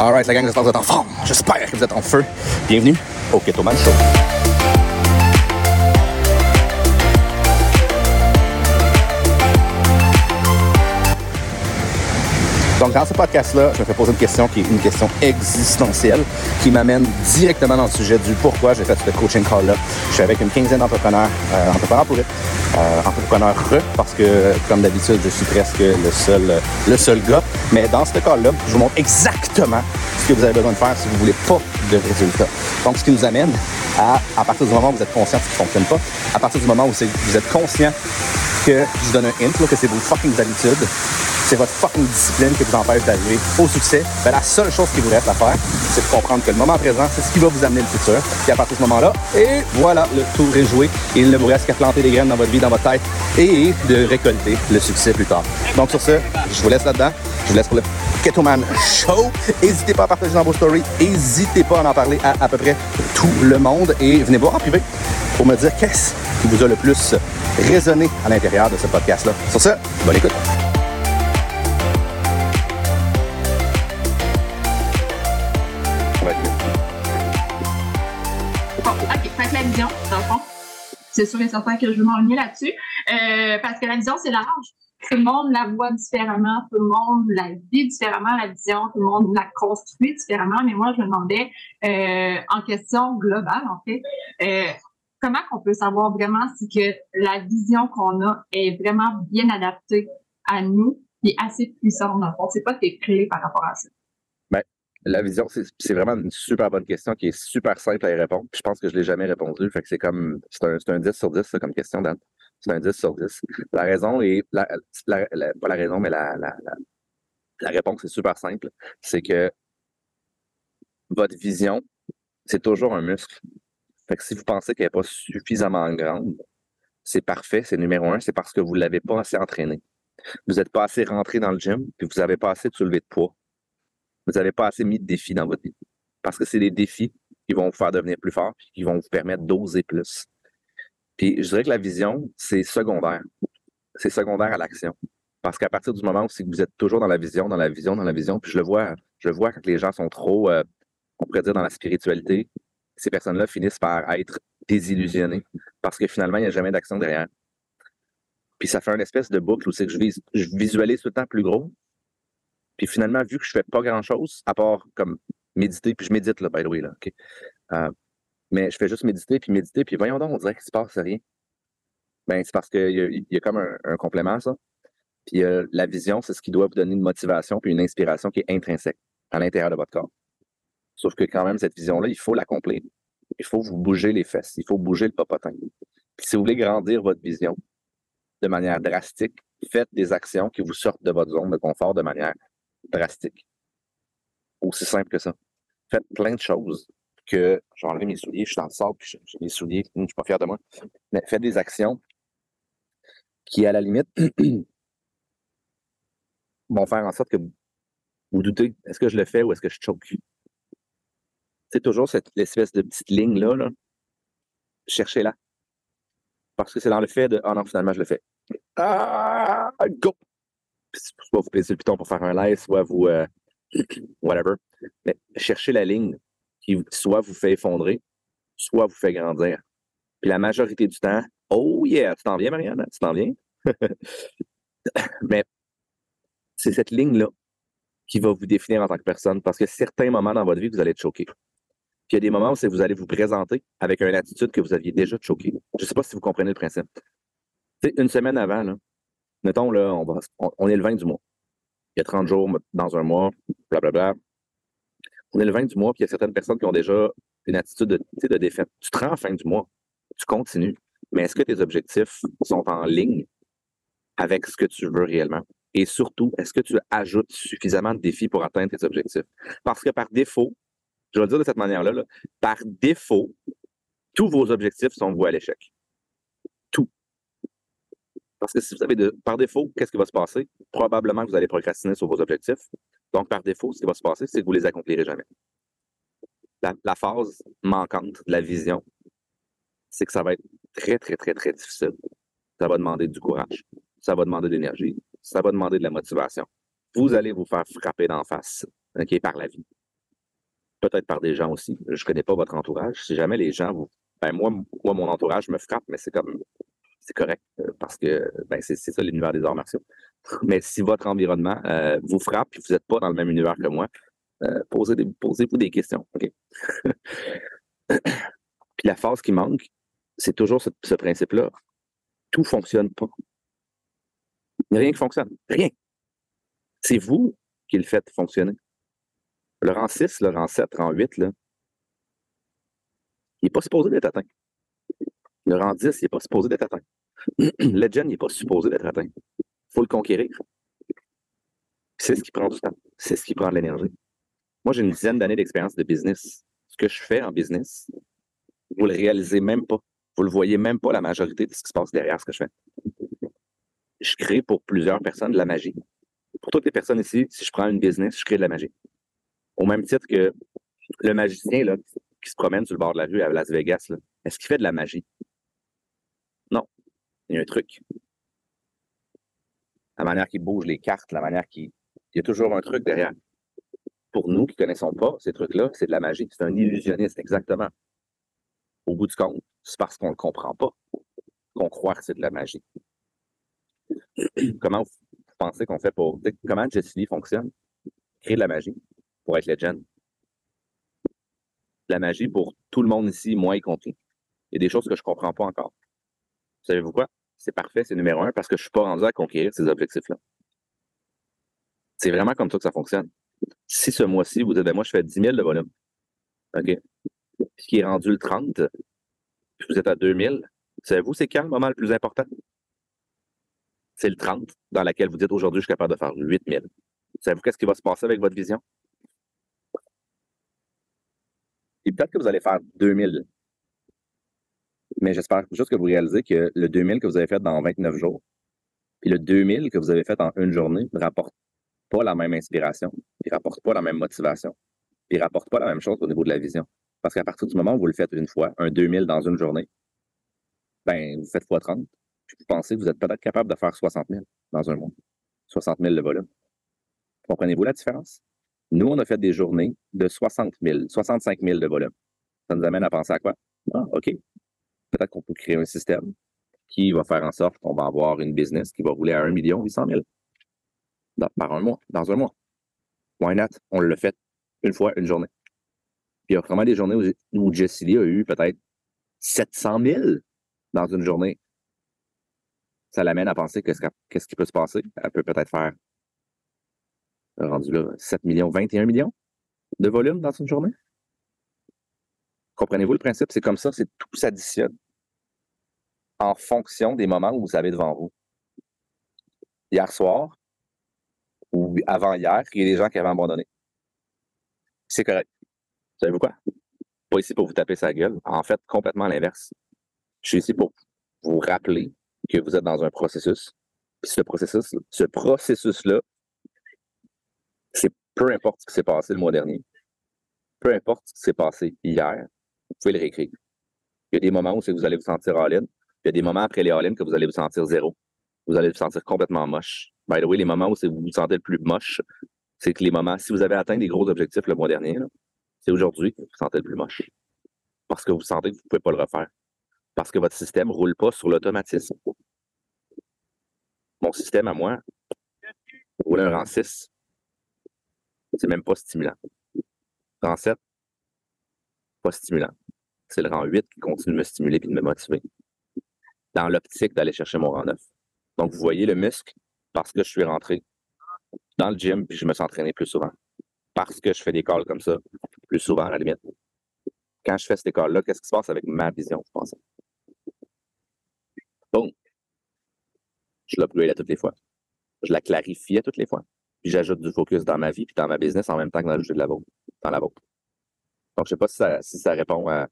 Alright, la gang, j'espère que vous êtes en forme. J'espère que vous êtes en feu. Bienvenue au Keto Man Show. Donc, dans ce podcast-là, je me fais poser une question qui est une question existentielle, qui m'amène directement dans le sujet du pourquoi j'ai fait ce coaching call-là. Je suis avec une quinzaine d'entrepreneurs, euh, entrepreneurs pour euh, entrepreneurs parce que, comme d'habitude, je suis presque le seul, le seul gars. Mais dans ce cas-là, je vous montre exactement ce que vous avez besoin de faire si vous voulez pas de résultats. Donc, ce qui nous amène à, à partir du moment où vous êtes conscient que ça ne fonctionne pas, à partir du moment où vous êtes conscient que je vous donne un hint, que c'est vos fucking habitudes, c'est votre fucking discipline qui vous empêche d'arriver au succès, ben la seule chose qui vous reste à faire, c'est de comprendre que le moment présent, c'est ce qui va vous amener le futur. Et à partir de ce moment-là, et voilà, le tour est joué. Il ne vous reste qu'à planter des graines dans votre vie, dans votre tête et de récolter le succès plus tard. Donc sur ce, je vous laisse là-dedans. Je vous laisse pour le Ketoman Show. N'hésitez pas à partager dans vos stories. N'hésitez pas à en parler à à peu près tout le monde. Et venez voir en privé pour me dire qu'est-ce qui vous a le plus résonné à l'intérieur de ce podcast-là. Sur ce, bonne écoute. C'est sûr et certain que je veux m'enligner là-dessus. Euh, parce que la vision, c'est large. Tout le monde la voit différemment, tout le monde la vit différemment, la vision, tout le monde la construit différemment. Mais moi, je me demandais, euh, en question globale, en fait, euh, comment on peut savoir vraiment si que la vision qu'on a est vraiment bien adaptée à nous et assez puissante, dans le fond? C'est pas tes clés par rapport à ça. La vision, c'est vraiment une super bonne question qui est super simple à y répondre. je pense que je ne l'ai jamais répondu. Fait que c'est comme c'est un, un, 10 sur 10 ça, comme question, Dan. C'est un 10 sur 10. La raison est la, pas la raison, mais la, la, réponse est super simple. C'est que votre vision, c'est toujours un muscle. Fait que si vous pensez qu'elle n'est pas suffisamment grande, c'est parfait, c'est numéro un, c'est parce que vous ne l'avez pas assez entraîné. Vous n'êtes pas assez rentré dans le gym, puis vous n'avez pas assez soulevé de poids vous n'avez pas assez mis de défis dans votre vie. Parce que c'est les défis qui vont vous faire devenir plus fort et qui vont vous permettre d'oser plus. Puis je dirais que la vision, c'est secondaire. C'est secondaire à l'action. Parce qu'à partir du moment où vous êtes toujours dans la vision, dans la vision, dans la vision, puis je le vois, je le vois quand les gens sont trop, euh, on pourrait dire, dans la spiritualité, ces personnes-là finissent par être désillusionnées parce que finalement, il n'y a jamais d'action derrière. Puis ça fait une espèce de boucle où c'est que je, je visualise tout le temps plus gros, puis finalement, vu que je fais pas grand-chose, à part comme méditer, puis je médite, là, by the way, là, euh, mais je fais juste méditer, puis méditer, puis voyons donc, on dirait qu'il se passe rien. Ben, c'est parce qu'il y, a comme un, complément, ça. Puis euh, la vision, c'est ce qui doit vous donner une motivation puis une inspiration qui est intrinsèque à l'intérieur de votre corps. Sauf que quand même, cette vision-là, il faut l'accomplir. Il faut vous bouger les fesses, il faut bouger le popotin. Puis si vous voulez grandir votre vision de manière drastique, faites des actions qui vous sortent de votre zone de confort de manière drastique. Aussi simple que ça. Faites plein de choses que j'ai enlevé mes souliers, je suis dans le sable, puis j'ai mes souliers, je ne suis pas fier de moi. Mais faites des actions qui, à la limite, vont faire en sorte que vous, doutez, est-ce que je le fais ou est-ce que je choke? C'est toujours cette espèce de petite ligne-là, là. cherchez-la. Parce que c'est dans le fait de, ah non, finalement, je le fais. Ah, go! Soit vous baissez le piton pour faire un live, soit vous, euh, whatever. Mais cherchez la ligne qui soit vous fait effondrer, soit vous fait grandir. Puis la majorité du temps, oh yeah, tu t'en viens, Marianne, tu t'en viens. Mais c'est cette ligne-là qui va vous définir en tant que personne parce que certains moments dans votre vie, vous allez être choqué. Puis il y a des moments où vous allez vous présenter avec une attitude que vous aviez déjà choqué. Je ne sais pas si vous comprenez le principe. une semaine avant, là, mettons, là, on, est le 20 du mois. Il y a 30 jours dans un mois, blablabla. On est le 20 du mois, puis il y a certaines personnes qui ont déjà une attitude de, défaite. Tu te rends en fin du mois, tu continues. Mais est-ce que tes objectifs sont en ligne avec ce que tu veux réellement? Et surtout, est-ce que tu ajoutes suffisamment de défis pour atteindre tes objectifs? Parce que par défaut, je vais le dire de cette manière-là, là, par défaut, tous vos objectifs sont voués à l'échec. Parce que si vous avez de, par défaut, qu'est-ce qui va se passer? Probablement que vous allez procrastiner sur vos objectifs. Donc, par défaut, ce qui va se passer, c'est que vous ne les accomplirez jamais. La, phase manquante de la vision, c'est que ça va être très, très, très, très difficile. Ça va demander du courage. Ça va demander de l'énergie. Ça va demander de la motivation. Vous allez vous faire frapper d'en face, OK, par la vie. peut-être par des gens aussi. Je connais pas votre entourage. Si jamais les gens vous. Ben moi, moi, mon entourage me frappe, mais c'est comme c'est correct euh, parce que ben, c'est ça l'univers des arts martiaux. Mais si votre environnement euh, vous frappe et vous n'êtes pas dans le même univers que moi, euh, posez posez-vous des questions. Puis la phase qui manque, c'est toujours ce, ce principe-là. Tout ne fonctionne pas. Il n'y a rien qui fonctionne. Rien. C'est vous qui le faites fonctionner. Le rang 6, le rang 7, le rang 8, là, il n'est pas supposé d'être atteint. Le rang 10, il n'est pas supposé d'être atteint. Le gen, il n'est pas supposé d'être atteint. Il faut le conquérir. C'est ce qui prend du temps. C'est ce qui prend de l'énergie. Moi, j'ai une dizaine d'années d'expérience de business. Ce que je fais en business, vous ne le réalisez même pas. Vous ne le voyez même pas la majorité de ce qui se passe derrière ce que je fais. Je crée pour plusieurs personnes de la magie. Pour toutes les personnes ici, si je prends une business, je crée de la magie. Au même titre que le magicien là, qui se promène sur le bord de la rue à Las Vegas, est-ce qu'il fait de la magie? Il y a un truc. La manière qu'il bouge les cartes, la manière qu'il. Il y a toujours un truc derrière. Pour nous qui ne connaissons pas ces trucs-là, c'est de la magie. C'est un illusionniste, exactement. Au bout du compte, c'est parce qu'on ne le comprend pas qu'on croit que c'est de la magie. Comment vous pensez qu'on fait pour. Comment Jessie Lee fonctionne? Créer de la magie pour être legend. La magie pour tout le monde ici, moi y compris. Il y a des choses que je ne comprends pas encore. Savez-vous quoi? C'est parfait, c'est numéro un parce que je ne suis pas rendu à conquérir ces objectifs-là. C'est vraiment comme ça que ça fonctionne. Si ce mois-ci, vous dites, ben moi, je fais 10 000 de volume, OK? Puis qui est rendu le 30, puis vous êtes à 2 000, savez-vous, c'est quand le moment le plus important? C'est le 30, dans lequel vous dites, aujourd'hui, je suis capable de faire 8 000. Savez-vous qu'est-ce qui va se passer avec votre vision? Et peut-être que vous allez faire 2000. Mais j'espère juste que vous réalisez que le 2000 que vous avez fait dans 29 jours, puis le 2000 que vous avez fait en une journée ne rapporte pas la même inspiration, ne rapporte pas la même motivation, puis ne rapporte pas la même chose au niveau de la vision. Parce qu'à partir du moment où vous le faites une fois, un 2000 dans une journée, ben, vous faites x 30, puis vous pensez que vous êtes peut-être capable de faire 60 000 dans un mois. 60 000 de volume. Comprenez-vous la différence? Nous, on a fait des journées de 60 000, 65 000 de volume. Ça nous amène à penser à quoi? Ah, OK. Peut-être qu'on peut créer un système qui va faire en sorte qu'on va avoir une business qui va rouler à 1 million 800 000 par un mois, dans un mois. Why not? On l'a fait une fois, une journée. Puis il y a vraiment des journées où, où Jessie a eu peut-être 700 000 dans une journée. Ça l'amène à penser qu'est-ce qui peut se passer? Elle peut peut-être faire rendu là, 7 millions, 21 millions de volume dans une journée. Comprenez-vous le principe? C'est comme ça, c'est tout s'additionne en fonction des moments où vous avez devant vous. Hier soir ou avant-hier, il y a des gens qui avaient abandonné. C'est correct. Savez-vous quoi? Pas ici pour vous taper sa gueule. En fait, complètement l'inverse. Je suis ici pour vous rappeler que vous êtes dans un processus. Puis ce processus, ce processus-là c'est peu importe ce qui s'est passé le mois dernier, peu importe ce qui s'est passé hier, pouvez le réécrire. Il y a des moments où vous allez vous sentir all-in, il y a des moments après les all-in que vous allez vous sentir zéro. Vous allez vous sentir complètement moche. By the way, les moments où vous vous sentez le plus moche, c'est que les moments, si vous avez atteint des gros objectifs le mois dernier, c'est aujourd'hui que vous vous sentez le plus moche. Parce que vous sentez que vous ne pouvez pas le refaire. Parce que votre système ne roule pas sur l'automatisme. Mon système à moi roule un rang 6. C'est même pas stimulant. Rang 7, pas stimulant. C'est le rang 8 qui continue de me stimuler et de me motiver. Dans l'optique d'aller chercher mon rang 9. Donc, vous voyez le muscle, parce que je suis rentré dans le gym puis je me suis entraîné plus souvent. Parce que je fais des calls comme ça, plus souvent à la limite. Quand je fais ces calls-là, qu'est-ce qui se passe avec ma vision, vous pensez? Bon. Je l'upgrade à toutes les fois. Je la clarifie à toutes les fois puis j'ajoute du focus dans ma vie puis dans ma business en même temps que dans le jeu de la vôtre, dans la vôtre. Donc, je sais pas si ça, si ça répond à,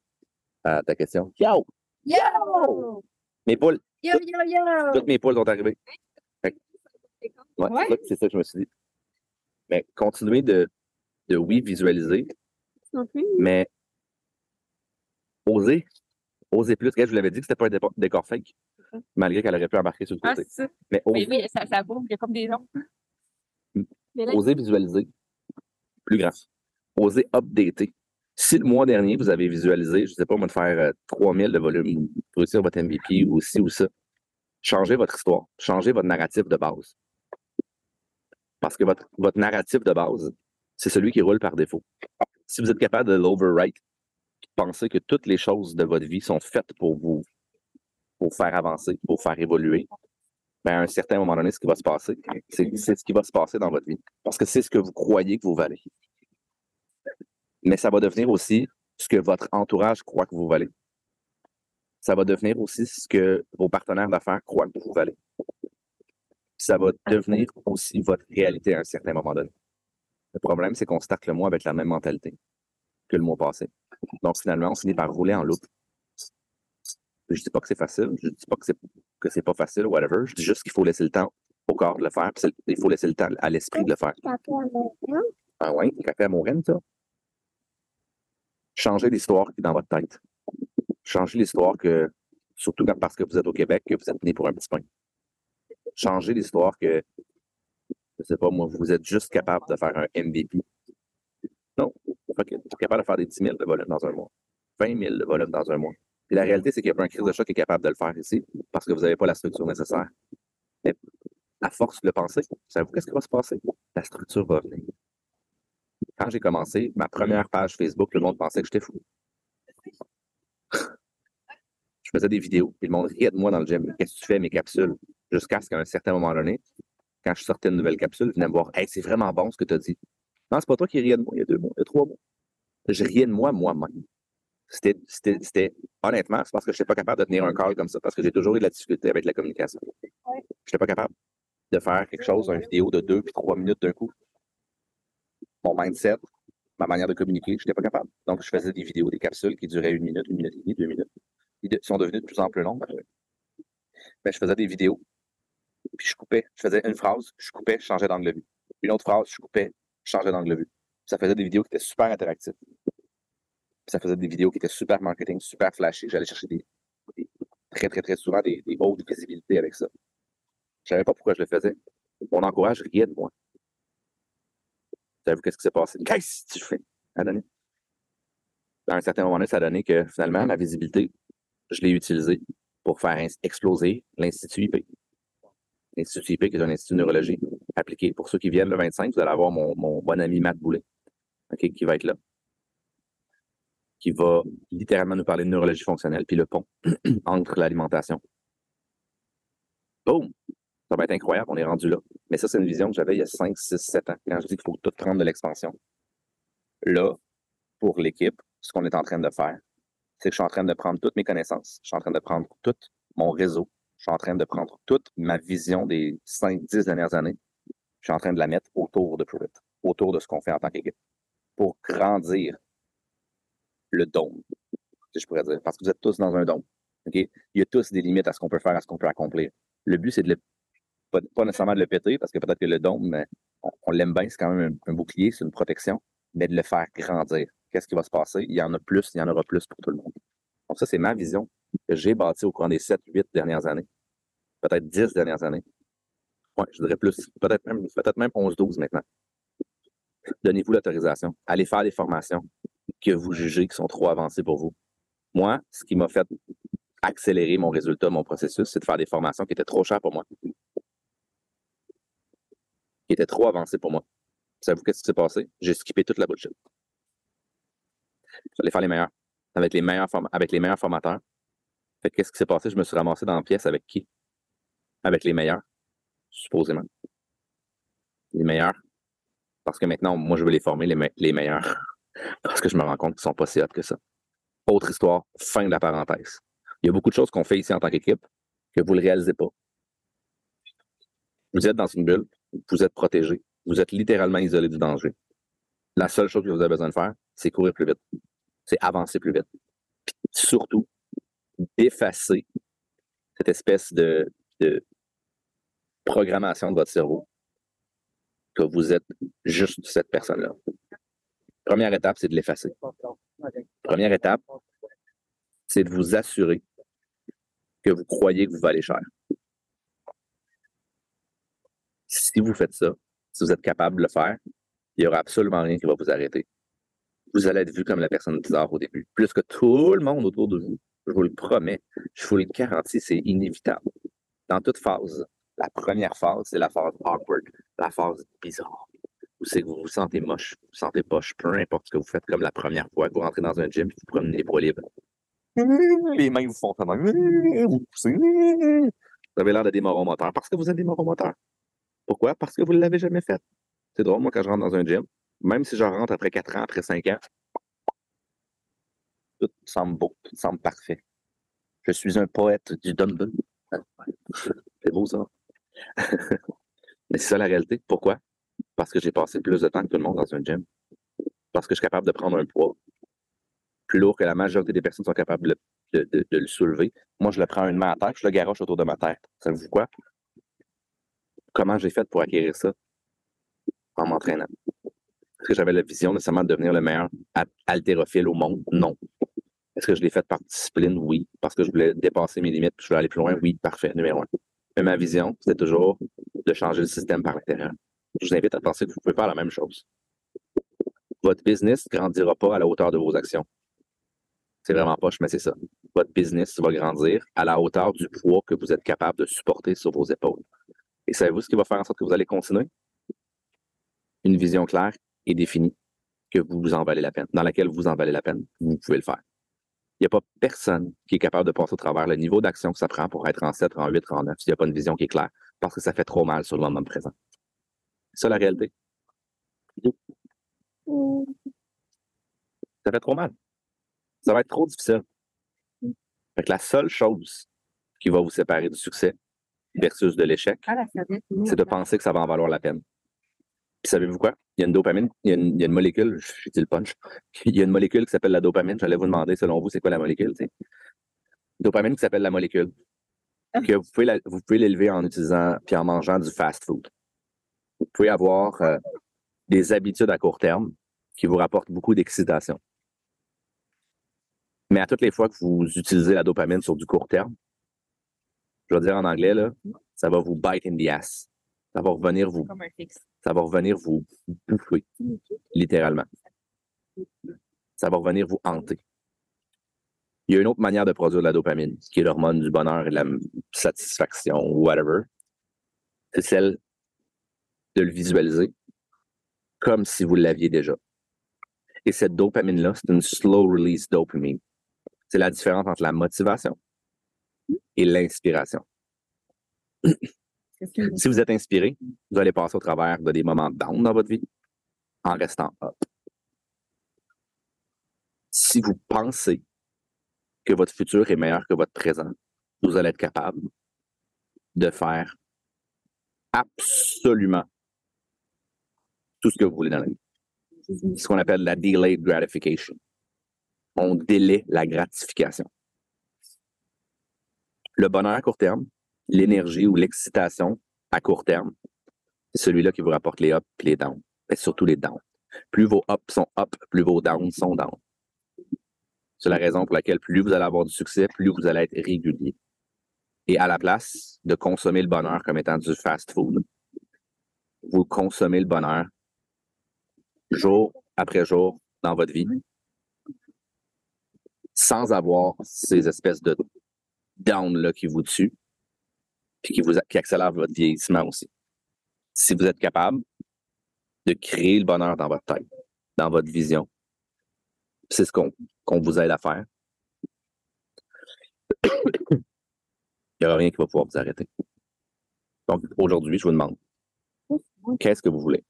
à, ta question. Yo! Yo! Mes poules. Yo, yo, yo! Toutes mes poules sont arrivées. Ouais, c'est ça que je me suis dit. Mais continuez de, de oui, visualiser. Mais oser. Oser plus. je vous l'avais dit que c'était pas un décor, fake. Malgré qu'elle aurait pu embarquer sur le ah, côté. Ah, ça. Mais, mais oui, ça, ça bouge, il y a comme des gens. Oser visualiser. Plus grand. Oser updater. Si le mois dernier, vous avez visualisé, je ne sais pas, moi, de faire 3000 de volume, réussir votre MVP ou ci ou ça, changez votre histoire, changez votre narratif de base. Parce que votre, narratif de base, c'est celui qui roule par défaut. Si vous êtes capable de l'overwrite, penser que toutes les choses de votre vie sont faites pour vous, pour faire avancer, pour faire évoluer, ben à un certain moment donné, ce qui va se passer, c'est ce qui va se passer dans votre vie. Parce que c'est ce que vous croyez que vous valez. Mais ça va devenir aussi ce que votre entourage croit que vous valez. Ça va devenir aussi ce que vos partenaires d'affaires croient que vous valez. Ça va devenir aussi votre réalité à un certain moment donné. Le problème, c'est qu'on starte le mois avec la même mentalité que le mois passé. Donc, finalement, on finit par rouler en loupe. Je dis pas que c'est facile, je dis pas que c'est que c'est pas facile, whatever. Je dis juste qu'il faut laisser le temps au corps de le faire, il faut laisser le temps à l'esprit de le faire. Ah oui, café à Montréal, ça? Changez l'histoire qui est dans votre tête. Changez l'histoire que, surtout parce que vous êtes au Québec, que vous êtes né pour un petit pain. Changez l'histoire que je sais pas, moi, vous êtes juste capable de faire un MVP. Non, vous êtes capable de faire des 10 000 de volume dans un mois, 20 000 de volume dans un mois. Et la réalité, c'est qu'il y a pas un crise de choc qui est capable de le faire ici parce que vous n'avez pas la structure nécessaire. Mais à force de le penser, savez-vous qu'est-ce qui va se passer? La structure va venir. Quand j'ai commencé ma première page Facebook, le monde pensait que j'étais fou. je faisais des vidéos, puis le monde riait de moi dans le gym. Qu'est-ce que tu fais, mes capsules? Jusqu'à ce qu'à un certain moment donné, quand je sortais une nouvelle capsule, venait me voir Hey, c'est vraiment bon ce que tu as dit. Non, c'est pas toi qui riais de moi il y a deux mois, il y a trois mois. Je riais de moi moi-même. C'était, honnêtement, c'est parce que je n'étais pas capable de tenir un call comme ça, parce que j'ai toujours eu de la difficulté avec la communication. Je n'étais pas capable de faire quelque chose, une vidéo de deux puis trois minutes d'un coup. Mon mindset, ma manière de communiquer, je n'étais pas capable. Donc, je faisais des vidéos, des capsules qui duraient une minute, une minute et demie, deux minutes. Ils sont devenus de plus en plus longues. Mais je faisais des vidéos puis je coupais. Je faisais une phrase, je coupais, je changeais d'angle de vue. Une autre phrase, je coupais, je changeais d'angle de vue. Ça faisait des vidéos qui étaient super interactives. ça faisait des vidéos qui étaient super marketing, super flashy. J'allais chercher des, très, très, très souvent des, hautes visibilités avec ça. Je savais pas pourquoi je le faisais. Mon encourage riait de moi. Vous savez qu'est-ce qui s'est passé? Qu'est-ce que tu fais? À. À un certain moment donné, ça a donné que finalement, ma visibilité, je l'ai utilisée pour faire exploser l'Institut IP. L'Institut IP, qui est un institut de neurologie appliqué. Pour ceux qui viennent le 25, vous allez avoir mon, bon ami Matt Boulet, qui va être là, qui va littéralement nous parler de neurologie fonctionnelle, puis le pont entre l'alimentation. Boum! Ça va être incroyable, on est rendu là. Mais ça, c'est une vision que j'avais il y a 5, 6, 7 ans, quand je dis qu'il faut tout prendre de l'expansion. Là, pour l'équipe, ce qu'on est en train de faire, c'est que je suis en train de prendre toutes mes connaissances, je suis en train de prendre tout mon réseau, je suis en train de prendre toute ma vision des 5-10 dernières années. Je suis en train de la mettre autour de Pruitt, autour de ce qu'on fait en tant qu'équipe, pour grandir le dôme, si je pourrais dire. Parce que vous êtes tous dans un dôme. Il y a tous des limites à ce qu'on peut faire, à ce qu'on peut accomplir. Le but, c'est de le, pas, nécessairement de le péter, parce que peut-être que le dôme, on, l'aime bien, c'est quand même un, bouclier, c'est une protection, mais de le faire grandir. Qu'est-ce qui va se passer? Il y en a plus, il y en aura plus pour tout le monde. Donc, ça, c'est ma vision que j'ai bâti au cours des 7, 8 dernières années, peut-être 10 dernières années. Oui, je dirais plus, peut-être même, peut-être même 11, 12 maintenant. Donnez-vous l'autorisation. Allez faire des formations que vous jugez qui sont trop avancées pour vous. Moi, ce qui m'a fait accélérer mon résultat, mon processus, c'est de faire des formations qui étaient trop chères pour moi. Qui étaient trop avancées pour moi. Savez-vous qu'est-ce qui s'est passé? J'ai skippé toute la bullshit. J'allais faire les meilleurs. Avec les meilleurs, avec les meilleurs formateurs. Fait qu'est-ce qui s'est passé? Je me suis ramassé dans la pièce avec qui? Avec les meilleurs, supposément. Les meilleurs. Parce que maintenant, moi, je veux les former, les, meilleurs. Parce que je me rends compte qu'ils sont pas si hot que ça. Autre histoire, fin de la parenthèse. Il y a beaucoup de choses qu'on fait ici en tant qu'équipe que vous ne le réalisez pas. Vous êtes dans une bulle, vous êtes protégé, vous êtes littéralement isolé du danger. La seule chose que vous avez besoin de faire, c'est courir plus vite. C'est avancer plus vite. surtout, d'effacer cette espèce de, programmation de votre cerveau que vous êtes juste cette personne-là. Première étape, c'est de l'effacer. Première étape, c'est de vous assurer que vous croyez que vous valez cher. Si vous faites ça, si vous êtes capable de le faire, il n'y aura absolument rien qui va vous arrêter. vous allez être vu comme la personne bizarre au début. Plus que tout le monde autour de vous. Je vous le promets. Je vous le garantis, c'est inévitable. Dans toute phase, la première phase, c'est la phase awkward, la phase bizarre. Où c'est que vous vous sentez moche, vous vous sentez poche, peu importe ce que vous faites comme la première fois que vous rentrez dans un gym et vous prenez les bras libres. Les mains vous font ça. Vous. Vous avez l'air de des moteurs parce que vous êtes des moteurs. Pourquoi? Parce que vous ne l'avez jamais fait. C'est drôle, moi, quand je rentre dans un gym, même si je rentre après 4 ans, après 5 ans, tout semble beau, tout semble parfait. Je suis un poète du dumbbell. C'est beau, ça. Mais c'est ça la réalité. Pourquoi? Parce que j'ai passé plus de temps que tout le monde dans un gym. Parce que je suis capable de prendre un poids plus lourd que la majorité des personnes sont capables de, le soulever. Moi, je le prends une main à terre, je le garoche autour de ma tête. Ça vous quoi? Comment j'ai fait pour acquérir ça? En m'entraînant. Est-ce que j'avais la vision nécessairement de devenir le meilleur haltérophile au monde? Non. Est-ce que je l'ai fait par discipline? Oui. Parce que je voulais dépasser mes limites, puis je voulais aller plus loin? Oui, parfait, numéro un. Mais ma vision, c'était toujours de changer le système par l'intérieur. Je vous invite à penser que vous pouvez faire la même chose. Votre business ne grandira pas à la hauteur de vos actions. C'est vraiment poche, mais c'est ça. Votre business va grandir à la hauteur du poids que vous êtes capable de supporter sur vos épaules. Et savez-vous ce qui va faire en sorte que vous allez continuer? Une vision claire et définie que vous en valez la peine, dans laquelle vous en valez la peine, vous pouvez le faire. Il n'y a pas personne qui est capable de passer au travers le niveau d'action que ça prend pour être en 7, en 8, en 9 s'il n'y a pas une vision qui est claire, parce que ça fait trop mal sur le moment présent. C'est ça la réalité. Ça fait trop mal ça va être trop difficile. La seule chose qui va vous séparer du succès versus de l'échec, ah, c'est de penser que ça va en valoir la peine. Puis savez-vous quoi? Il y a une dopamine, il y a une, molécule, j'ai dit le punch, il y a une molécule qui s'appelle la dopamine. J'allais vous demander, selon vous, c'est quoi la molécule? Dopamine qui s'appelle la molécule. Ah. Que vous pouvez, vous pouvez l'élever en utilisant puis en mangeant du fast food. Vous pouvez avoir euh, des habitudes à court terme qui vous rapportent beaucoup d'excitation. Mais à toutes les fois que vous utilisez la dopamine sur du court terme, je vais dire en anglais, là, ça va vous bite in the ass. Ça va revenir vous. Ça va revenir vous bouffer, littéralement. Ça va revenir vous hanter. Il y a une autre manière de produire de la dopamine, qui est l'hormone du bonheur et de la satisfaction, ou whatever. C'est celle de le visualiser comme si vous l'aviez déjà. Et cette dopamine-là, c'est une slow release dopamine. C'est la différence entre la motivation et l'inspiration. si vous êtes inspiré, vous allez passer au travers de des moments down dans votre vie en restant up. Si vous pensez que votre futur est meilleur que votre présent, vous allez être capable de faire absolument tout ce que vous voulez dans la vie. Ce qu'on appelle la delayed gratification on délaie la gratification. Le bonheur à court terme, l'énergie ou l'excitation à court terme, c'est celui-là qui vous rapporte les ups et les downs, et surtout les downs. Plus vos ups sont up, plus vos downs sont down. C'est la raison pour laquelle plus vous allez avoir du succès, plus vous allez être régulier. Et à la place de consommer le bonheur comme étant du fast food, vous consommez le bonheur jour après jour dans votre vie sans avoir ces espèces de down-là qui vous tuent, puis qui, vous, qui accélèrent votre vieillissement aussi. Si vous êtes capable de créer le bonheur dans votre tête, dans votre vision, c'est ce qu'on vous aide à faire, il n'y aura rien qui va pouvoir vous arrêter. Donc, aujourd'hui, je vous demande, qu'est-ce que vous voulez?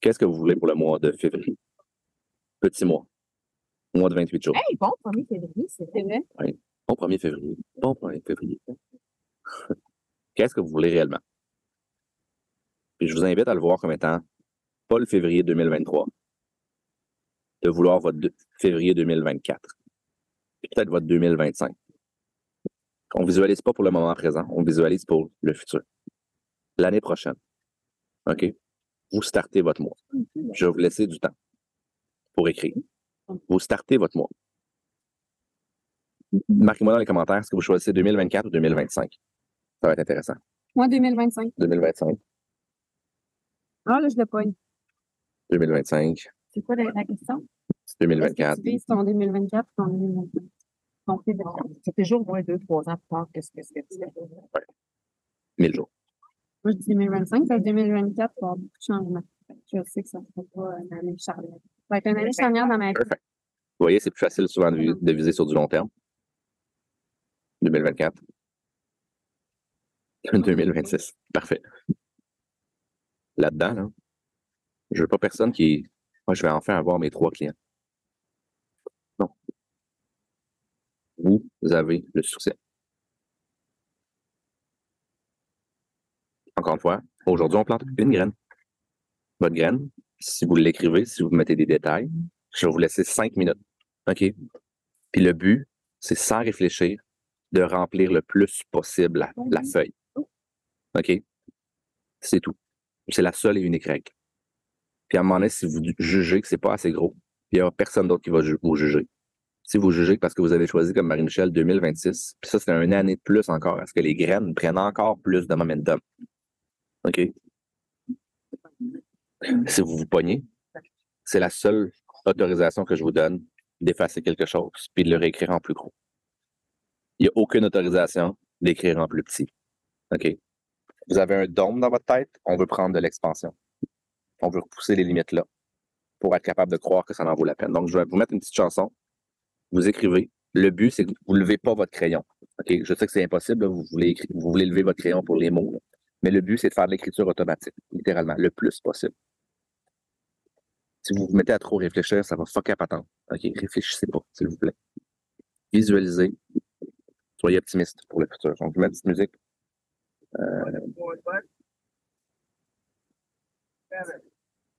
Qu'est-ce que vous voulez pour le mois de février? Petit mois mois de 28 jours. Hey, bon 1er février, c'est vrai. Oui, bon 1er février. Bon 1er février. Qu'est-ce que vous voulez réellement? Je vous invite à le voir comme étant pas le février 2023, de vouloir votre février 2024, peut-être votre 2025. On ne visualise pas pour le moment présent, on visualise pour le futur. L'année prochaine. OK? Vous startez votre mois. Je vais vous laisser du temps pour écrire. Vous startez votre mois. Marquez-moi dans les commentaires est-ce que vous choisissez 2024 ou 2025. Ça va être intéressant. Moi, 2025. 2025. Ah, là, je le pogne. 2025. C'est quoi la, question? C'est 2024. Tu vises ton 2024 ton 2025. Ton prix de- C'est toujours moins deux, trois ans plus tard que ce que c'est. 1000 jours. Moi, je dis 2025, parce que 2024, il va y avoir beaucoup de changements. Que Je sais que ça ne sera pas une année charnière. Ça va être une année charnière dans ma vie. Perfect. Vous voyez, c'est plus facile souvent de viser sur du long terme. 2024. 2026. Parfait. Là-dedans, là, je veux pas personne qui. Moi, je vais enfin avoir mes trois clients. Non. Vous avez le succès. Encore une fois, aujourd'hui, on plante une graine. Votre graine, si vous l'écrivez, si vous mettez des détails, je vais vous laisser cinq minutes. OK? Puis le but, c'est sans réfléchir, de remplir le plus possible la, la feuille. OK? C'est tout. C'est la seule et unique règle. Puis à un moment donné, si vous jugez que c'est pas assez gros, il n'y aura personne d'autre qui va ju- vous juger. Si vous jugez que parce que vous avez choisi comme Marie-Michel 2026, puis ça, c'est une année de plus encore, à ce que les graines prennent encore plus de momentum? OK? Si vous vous pognez, c'est la seule autorisation que je vous donne d'effacer quelque chose puis de le réécrire en plus gros. Il n'y a aucune autorisation d'écrire en plus petit. OK? Vous avez un dôme dans votre tête, on veut prendre de l'expansion. On veut repousser les limites là pour être capable de croire que ça en vaut la peine. Donc, je vais vous mettre une petite chanson. Vous écrivez. Le but, c'est que vous ne levez pas votre crayon. OK? Je sais que c'est impossible, vous, voulez vous voulez lever votre crayon pour les mots. Mais le but, c'est de faire de l'écriture automatique, littéralement, le plus possible. Si vous vous mettez à trop réfléchir, ça va fuck up attendre. OK? Réfléchissez pas, s'il vous plaît. Visualisez. Soyez optimiste pour le futur. Donc, je mets une petite musique.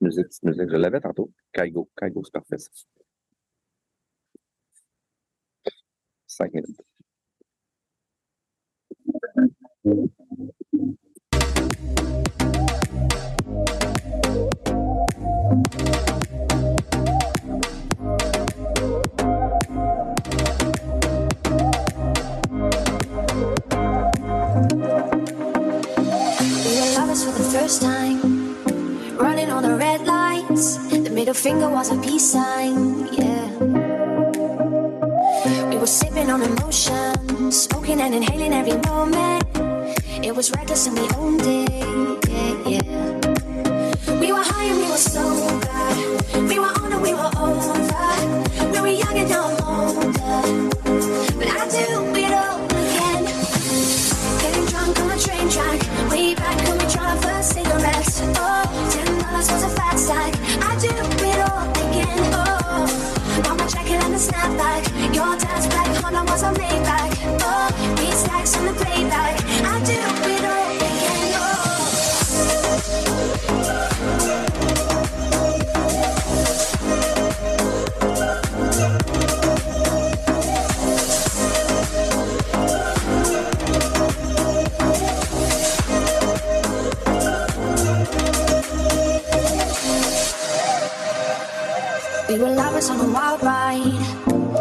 Musique, petite musique. Je l'avais tantôt. Kaigo. Kaigo, c'est parfait. Cinq minutes. We first time, running on the red lights. The middle finger was a peace sign, yeah. We were sipping on emotion, smoking and inhaling every moment. It was reckless and we owned it, yeah, yeah. We were high and we were sober. We were on and we were over. We were young and now older.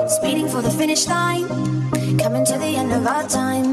Speeding for the finish line, coming to the end of our time.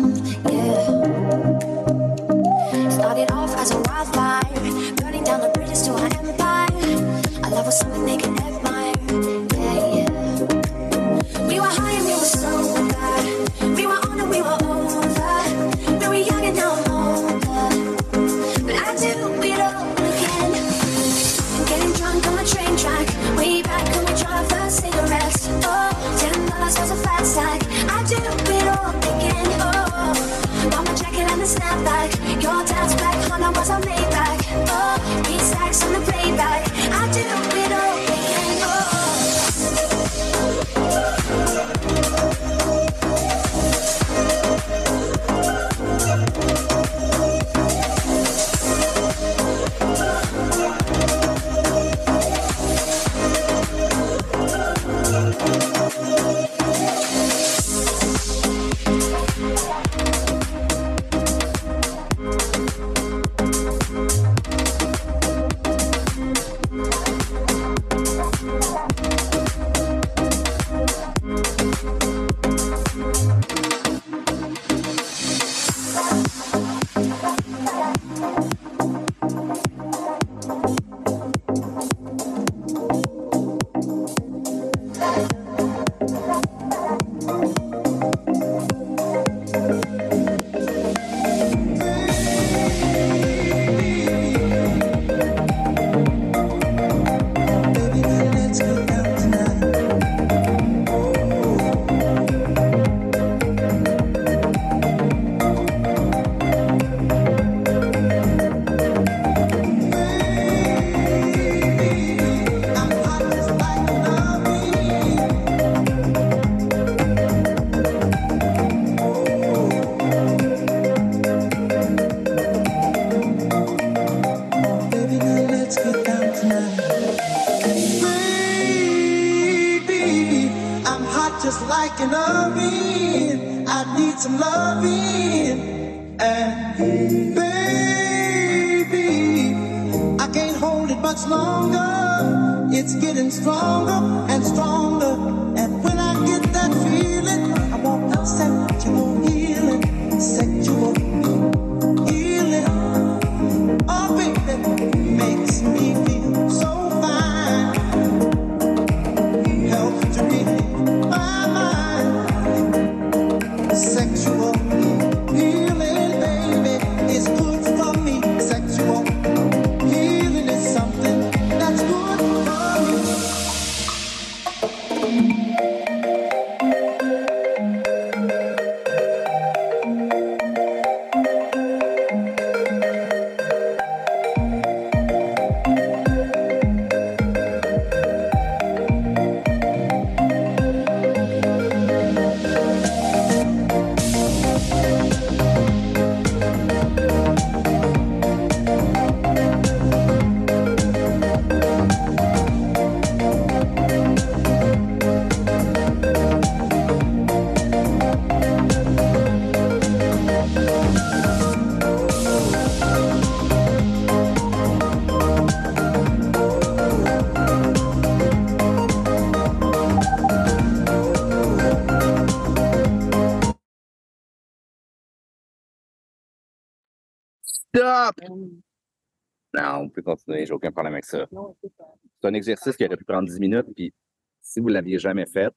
Non, on peut continuer, j'ai aucun problème avec ça. C'est un exercice qui aurait pu prendre 10 minutes, puis si vous ne l'aviez jamais fait,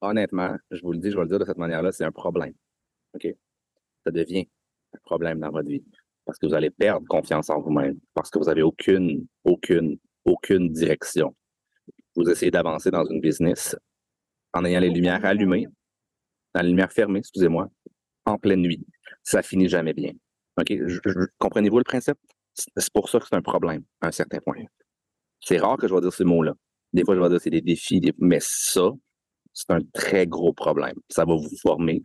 honnêtement, je vous le dis, je vais le dire de cette manière-là, c'est un problème. OK? Ça devient un problème dans votre vie. Parce que vous allez perdre confiance en vous-même. Parce que vous n'avez aucune, aucune, aucune direction. Vous essayez d'avancer dans une business en ayant les lumières allumées, dans les lumières fermées, excusez-moi, en pleine nuit. Ça finit jamais bien. OK? Comprenez-vous le principe? C'est pour ça que c'est un problème, à un certain point. C'est rare que je vais dire ces mots-là. Des fois, je vais dire c'est des défis, mais ça, c'est un très gros problème. Ça va vous former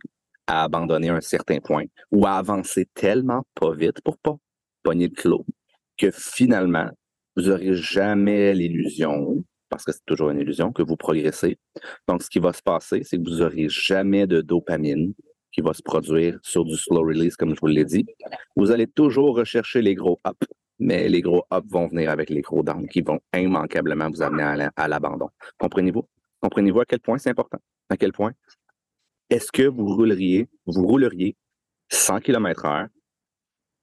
à abandonner un certain point ou à avancer tellement pas vite pour pas pogner le clos que finalement, vous n'aurez jamais l'illusion, parce que c'est toujours une illusion, que vous progressez. Donc, ce qui va se passer, c'est que vous n'aurez jamais de dopamine qui va se produire sur du slow release, comme je vous l'ai dit. Vous allez toujours rechercher les gros ups, mais les gros ups vont venir avec les gros downs qui vont immanquablement vous amener à la- à l'abandon. Comprenez-vous? Comprenez-vous à quel point c'est important? À quel point? Est-ce que vous rouleriez, vous rouleriez 100 km heure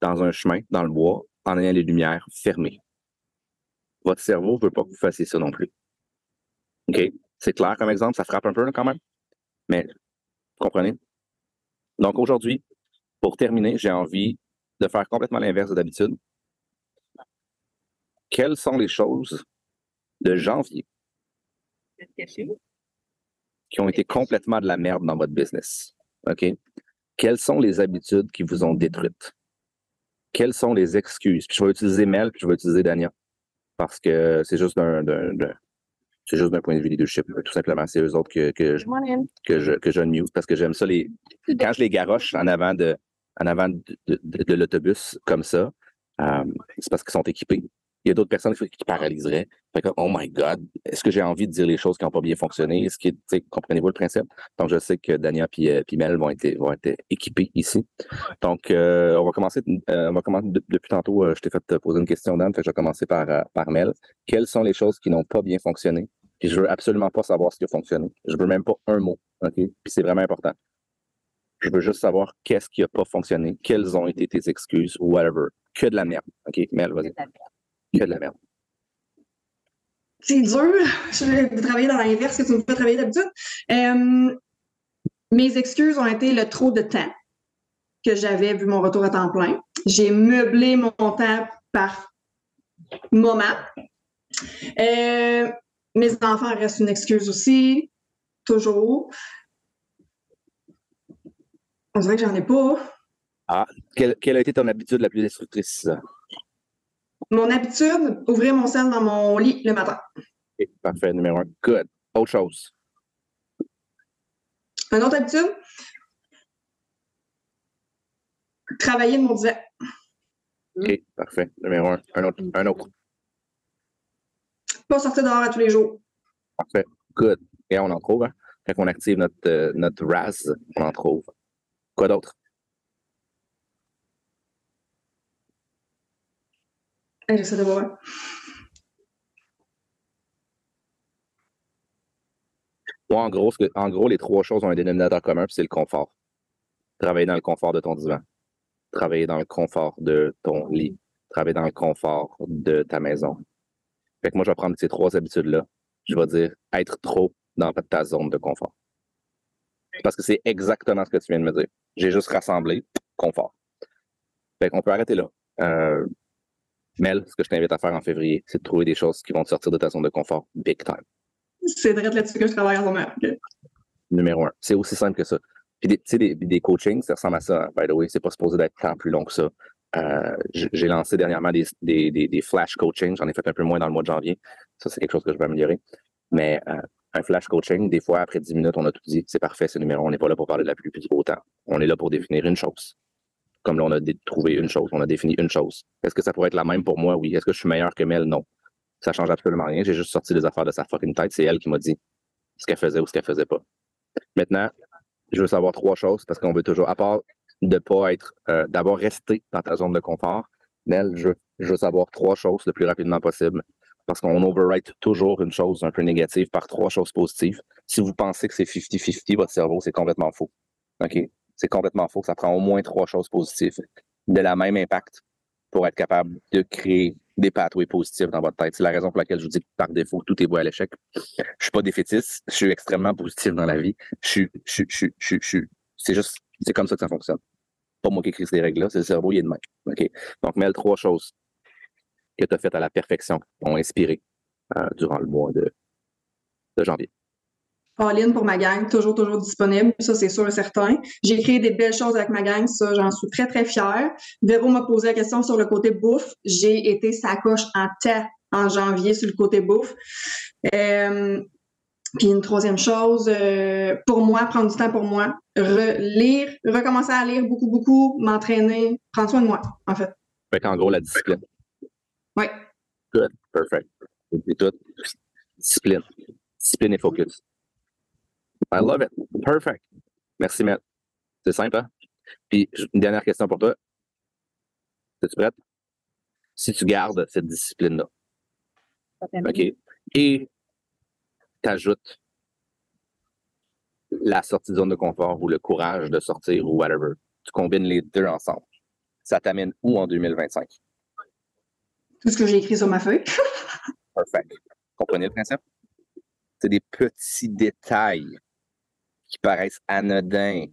dans un chemin, dans le bois, en ayant les lumières fermées? Votre cerveau ne veut pas que vous fassiez ça non plus. OK? C'est clair comme exemple, ça frappe un peu quand même. Mais vous comprenez? Donc aujourd'hui, pour terminer, j'ai envie de faire complètement l'inverse de d'habitude. Quelles sont les choses de janvier qui ont été complètement de la merde dans votre business? OK? Quelles sont les habitudes qui vous ont détruites? Quelles sont les excuses? Puis je vais utiliser Mel, puis je vais utiliser Dania. Parce que c'est juste d'un- c'est juste d'un point de vue leadership. Tout simplement, c'est eux autres que, que, je, que je, que je mute parce que j'aime ça. Les, quand je les garoche en avant de, en avant de, de- de- de l'autobus comme ça, euh, c'est parce qu'ils sont équipés. Il y a d'autres personnes qui, paralyseraient. Fait que, oh my God, est-ce que j'ai envie de dire les choses qui n'ont pas bien fonctionné? Est-ce que, comprenez-vous le principe? Donc, je sais que Dania et euh, puis Mel vont être, vont être équipés ici. Donc, euh, on va commencer, euh, on va commencer de- depuis tantôt, euh, je t'ai fait te poser une question, Dan, fait que je vais commencer par, par Mel. Quelles sont les choses qui n'ont pas bien fonctionné? Puis je veux absolument pas savoir ce qui a fonctionné. Je veux même pas un mot, OK? Puis c'est vraiment important. Je veux juste savoir qu'est-ce qui a pas fonctionné, quelles ont été tes excuses, whatever. Que de la merde, OK? Mel, vas-y. Que de la merde. c'est dur je vais travailler dans l'inverse que tu me fais travailler d'habitude. Euh, mes excuses ont été le trop de temps que j'avais vu mon retour à temps plein. J'ai meublé mon temps par moment. Euh, mes enfants restent une excuse aussi, toujours. On dirait que j'en ai pas. Quelle, quelle a été ton habitude la plus destructrice? Mon habitude, ouvrir mon sel dans mon lit le matin. Ok, Parfait, numéro un. Good. Autre chose. Une autre habitude, travailler de mon divan. OK, parfait. Numéro un. Un autre. Un autre. Pas sortir dehors à tous les jours. Parfait. Good. Et on en trouve, hein? Quand on active notre, euh, notre RAS, on en trouve. Quoi d'autre? Eh. Moi, en gros, que- en gros, les trois choses ont un dénominateur commun, puis c'est le confort. Travailler dans le confort de ton divan. Travailler dans le confort de ton lit. Travailler dans le confort de ta maison. Fait que moi, je vais prendre ces trois habitudes-là. Je vais dire être trop dans ta zone de confort. Parce que c'est exactement ce que tu viens de me dire. J'ai juste rassemblé confort. Fait qu'on peut arrêter là. Euh, Mel, ce que je t'invite à faire en février, c'est de trouver des choses qui vont te sortir de ta zone de confort big time. C'est direct là-dessus que je travaille en ce moment. Numéro un. C'est aussi simple que ça. Puis des, tu sais, des, des coachings, ça ressemble à ça, hein, by the way. C'est pas supposé d'être tant plus long que ça. Euh, j'ai lancé dernièrement des, des, des, flash coaching. J'en ai fait un peu moins dans le mois de janvier. Ça, c'est quelque chose que je vais améliorer. Mais euh, un flash coaching, des fois, après 10 minutes, on a tout dit. C'est parfait, c'est numéro un. On n'est pas là pour parler de la pluie du beau temps. On est là pour définir une chose. Comme là, on a trouvé une chose. On a défini une chose. Est-ce que ça pourrait être la même pour moi? Oui. Est-ce que je suis meilleur que Mel? Non. Ça change absolument rien. J'ai juste sorti les affaires de sa fucking tête. C'est elle qui m'a dit ce qu'elle faisait ou ce qu'elle faisait pas. Maintenant, je veux savoir trois choses parce qu'on veut toujours, à part de pas être, euh, d'avoir resté dans ta zone de confort, Nel, je, je veux savoir trois choses le plus rapidement possible parce qu'on overwrite toujours une chose un peu négative par trois choses positives. Si vous pensez que c'est 50-50, votre cerveau, c'est complètement faux. OK? C'est complètement faux. Ça prend au moins trois choses positives de la même impact pour être capable de créer des pathways positifs dans votre tête. C'est la raison pour laquelle je vous dis que par défaut, tout est voué à l'échec. Je suis pas défaitiste, je suis extrêmement positif dans la vie. Je suis, je suis, je suis, je suis, je c'est juste, c'est comme ça que ça fonctionne. Pas moi qui écris ces règles-là, c'est le cerveau, il est de même. OK? Donc, Mel, trois choses que tu as faites à la perfection qui t'ont inspiré euh, durant le mois de, de janvier. All-in pour ma gang, toujours, toujours disponible. Ça, c'est sûr et certain. J'ai créé des belles choses avec ma gang. Ça, j'en suis très, très fière. Véro m'a posé la question sur le côté bouffe. J'ai été sacoche en temps en janvier sur le côté bouffe. Euh, puis une troisième chose, euh, pour moi, prendre du temps pour moi, re- lire, recommencer à lire beaucoup, beaucoup, m'entraîner, prendre soin de moi, en fait. Fait qu'en gros, la discipline. Oui. Good. Perfect. Tout. Discipline. Discipline et focus. I love it. Perfect. Merci, Mel. C'est simple, hein? Puis, une dernière question pour toi. Es-tu prête? Si tu gardes cette discipline-là, OK, et t'ajoutes la sortie de zone de confort ou le courage de sortir ou whatever, tu combines les deux ensemble, ça t'amène où en 2025? Tout ce que j'ai écrit sur ma feuille. Perfect. Comprenez le principe? C'est des petits détails qui paraissent anodins.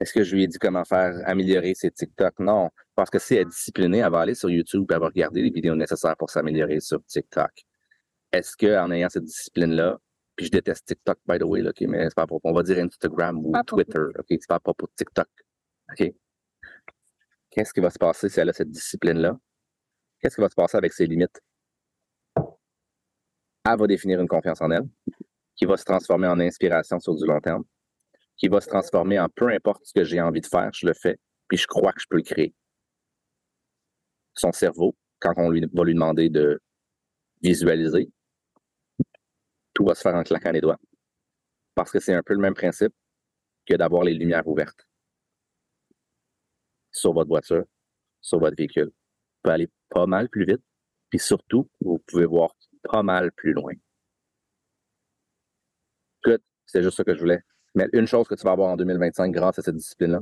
Est-ce que je lui ai dit comment faire améliorer ses TikTok? Non. Parce que si elle est disciplinée, elle va aller sur YouTube et elle va regarder les vidéos nécessaires pour s'améliorer sur TikTok. Est-ce qu'en ayant cette discipline-là, puis je déteste TikTok, by the way, là, mais c'est pas à propos. On va dire Instagram ou Pas. Twitter, OK? C'est pas à propos de TikTok. OK? Qu'est-ce qui va se passer si elle a cette discipline-là? Qu'est-ce qui va se passer avec ses limites? Elle va définir une confiance en elle, qui va se transformer en inspiration sur du long terme, qui va se transformer en peu importe ce que j'ai envie de faire, je le fais, puis je crois que je peux le créer. Son cerveau, quand on va lui demander de visualiser, tout va se faire en claquant les doigts. Parce que c'est un peu le même principe que d'avoir les lumières ouvertes sur votre voiture, sur votre véhicule. Vous pouvez aller pas mal plus vite, puis surtout, vous pouvez voir pas mal plus loin. C'est juste ça que je voulais. Mais une chose que tu vas avoir en 2025 grâce à cette discipline-là,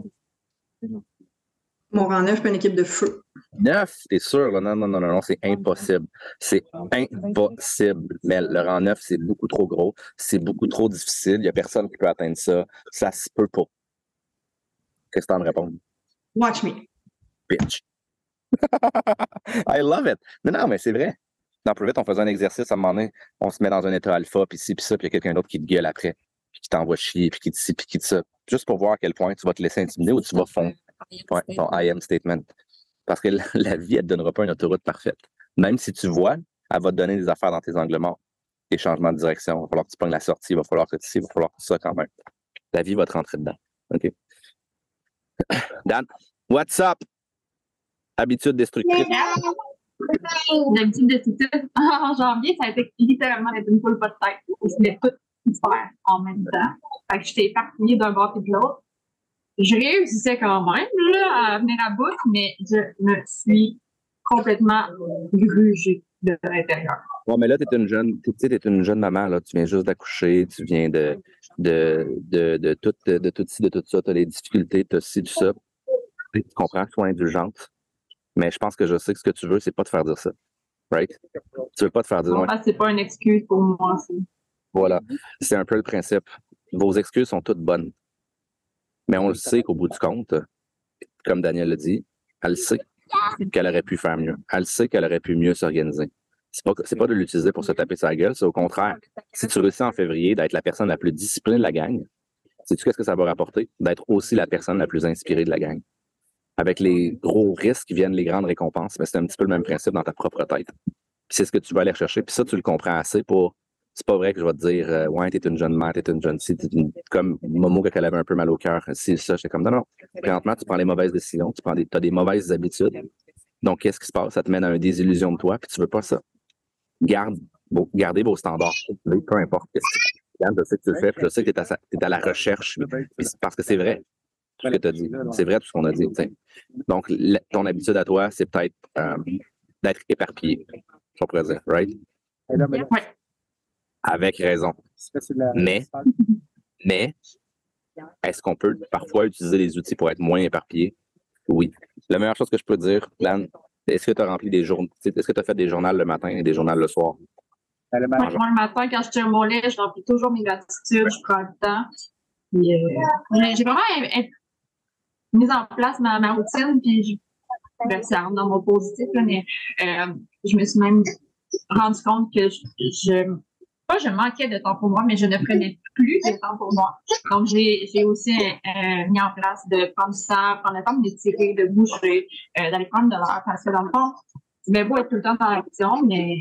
Mon rang 9, puis une équipe de feu. Neuf, t'es sûr? là? Non, non, non, non, non, c'est impossible. C'est impossible. Mais le rang 9, c'est beaucoup trop gros. C'est beaucoup trop difficile. Il n'y a personne qui peut atteindre ça. Ça se peut pas. Qu'est-ce que tu me répondre? Watch me. Bitch. I love it. Non, non, mais c'est vrai. Dans Private, on faisait un exercice à un moment donné, on se met dans un état alpha, puis ci, puis ça, puis il y a quelqu'un d'autre qui te gueule après, qui t'envoie chier, puis qui te ci, puis qui te ça. Juste pour voir à quel point tu vas te laisser intimider ou tu vas fondre ton I am statement. Parce que la, vie, elle ne te donnera pas une autoroute parfaite. Même si tu vois, elle va te donner des affaires dans tes angles morts, des changements de direction. Il va falloir que tu prennes la sortie, il va falloir que tu il va falloir que ça quand même. La vie va te rentrer dedans. OK? Dan, what's up? Habitude destructrice. L'habitude de tout en janvier, ça a été littéralement une poule pas de tête. Faire en même temps. Fait que j'étais éparpillée d'un bord et de l'autre. Je réussissais quand même là, à venir à bout, mais je me suis complètement grugée de l'intérieur. Bon, mais là, tu es une jeune, t'es une jeune maman, là. Tu viens juste d'accoucher, tu viens de, de, de, de, tout, de, tout ci, de tout ça. Tu as les difficultés, tu as ci, tout ça. Tu comprends, sois indulgente. Mais je pense que je sais que ce que tu veux, c'est pas te faire dire ça. Right? Tu veux pas te faire dire. Ouais, fait, c'est pas une excuse pour moi. c'est- Voilà. C'est un peu le principe. Vos excuses sont toutes bonnes. Mais on le sait qu'au bout du compte, comme Daniel l'a dit, elle sait qu'elle aurait pu faire mieux. Elle sait qu'elle aurait pu mieux s'organiser. C'est pas, pas de l'utiliser pour se taper sa gueule, c'est au contraire. Si tu réussis en février d'être la personne la plus disciplinée de la gang, sais-tu qu'est-ce que ça va rapporter? D'être aussi la personne la plus inspirée de la gang? Avec les gros risques viennent les grandes récompenses, mais c'est un petit peu le même principe dans ta propre tête. C'est ce que tu vas aller rechercher. Puis ça, tu le comprends assez pour. C'est pas vrai que je vais te dire, euh, ouais, t'es une jeune mère, t'es une jeune fille, t'es une... comme Momo quand elle avait un peu mal au cœur. C'est ça, j'étais comme, non, non. Présentement, tu prends les mauvaises décisions, tu prends des, as des mauvaises habitudes. Donc, qu'est-ce qui se passe? Ça te mène à une désillusion de toi, puis tu veux pas ça. Garde, vos- gardez vos standards. Peu importe je sais que tu le fais, puis je sais que tu es, à la recherche. Parce que c'est vrai, tout ce que as dit. C'est vrai tout ce qu'on a dit. tu sais. Donc, ton habitude à toi, c'est peut-être euh, d'être éparpillé, on pourrait dire, right? Avec raison. Mais, mais, est-ce qu'on peut parfois utiliser les outils pour être moins éparpillé? Oui. La meilleure chose que je peux dire, Dan, est-ce que tu as rempli des journaux, est-ce que tu as fait des journaux le matin et des journaux le soir? Moi, moi, le matin, quand je tire mon lait, je remplis toujours mes gratitudes, je prends le temps. Euh, j'ai- vraiment mis en place ma, ma routine, puis je, ben, ça rentre dans mon positif, là, mais euh, je me suis même rendu compte que je, je pas je manquais de temps pour moi, mais je ne prenais plus de temps pour moi. Donc, j'ai j'ai aussi euh, mis en place de prendre du temps, prendre le temps de m'étirer, de bouger, euh, d'aller prendre de l'air, parce que dans le fond, mais beau être tout le temps dans l'action, mais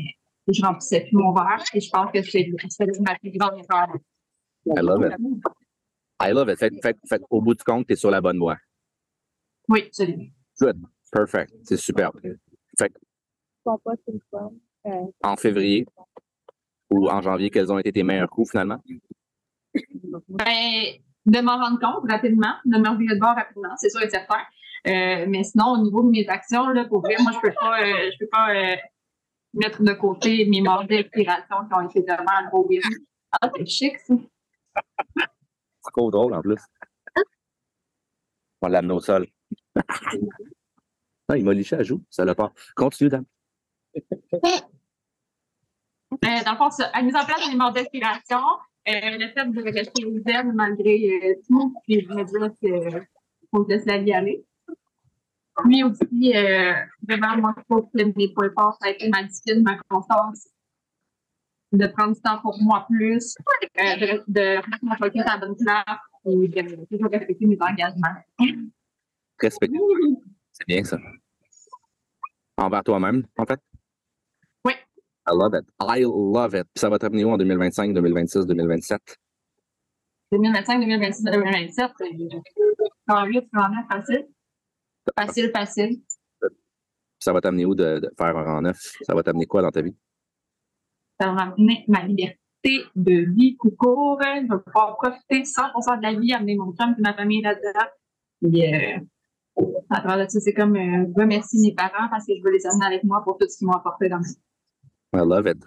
je remplissais plus mon verre et je pense que c'est c'est ma plus grande erreur. I love it. I love it. Fait, fait, fait, au bout du compte, tu es sur la bonne voie. Oui, absolument. Good. Perfect. C'est super. Fait. Euh, en février ou en janvier, quels ont été tes meilleurs coups finalement? Ben, de m'en rendre compte rapidement, de me revirer de bord rapidement, c'est sûr et certain. Euh, mais sinon, au niveau de mes actions, là, pour vrai, moi, je peux pas, euh, je peux pas euh, mettre de côté mes morts d'inspiration qui ont été vraiment un gros win. Ah, c'est chic, ça. C'est trop drôle en plus. On va l'amener au sol. Ah, il m'a liché à joue, ça l'a pas. Continue, Dan. Euh, dans le fond, la mise en place des morts d'inspiration, euh, le fait de rester zen malgré euh, tout, puis de dire que faut laisser la vie aller. Puis aussi, euh, vraiment, moi, je trouve que mes points forts, ça a été ma discipline, ma constance, de prendre du temps pour moi plus, de, de remettre mon la bonne place, et de toujours respecter mes engagements. Respect. C'est bien ça. Envers toi-même, en fait? I love it. I love it. Puis ça va t'amener où en 2025, 2026, 2027? 2025, 2026, 2027, euh, en 8, en 9, facile. Facile, facile. Ça va t'amener où de, de faire un rang neuf? Ça va t'amener quoi dans ta vie? ça va m'amener ma liberté de vie tout court. Je vais pouvoir profiter 100% de la vie, amener mon chum et ma famille là-dedans. Puis, euh, à travers de ça, c'est comme euh, remercier mes parents parce que je veux les amener avec moi pour tout ce qu'ils m'ont apporté dans ma vie. I love it.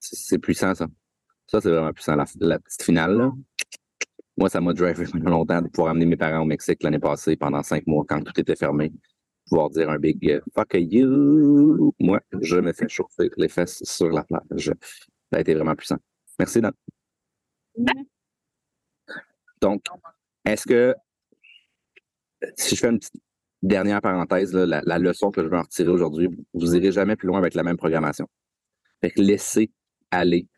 C'est puissant, ça. Ça, c'est vraiment puissant. La, petite finale. Moi, ça m'a drivé pendant longtemps de pouvoir amener mes parents au Mexique l'année passée pendant cinq mois quand tout était fermé. pouvoir dire un big euh, fuck you. Moi, je me fais chauffer les fesses sur la plage. Ça a été vraiment puissant. Merci, Dan. Donc, est-ce que, si je fais une petite dernière parenthèse, la, la leçon que je veux en retirer aujourd'hui, vous irez jamais plus loin avec la même programmation. Fait que laissez aller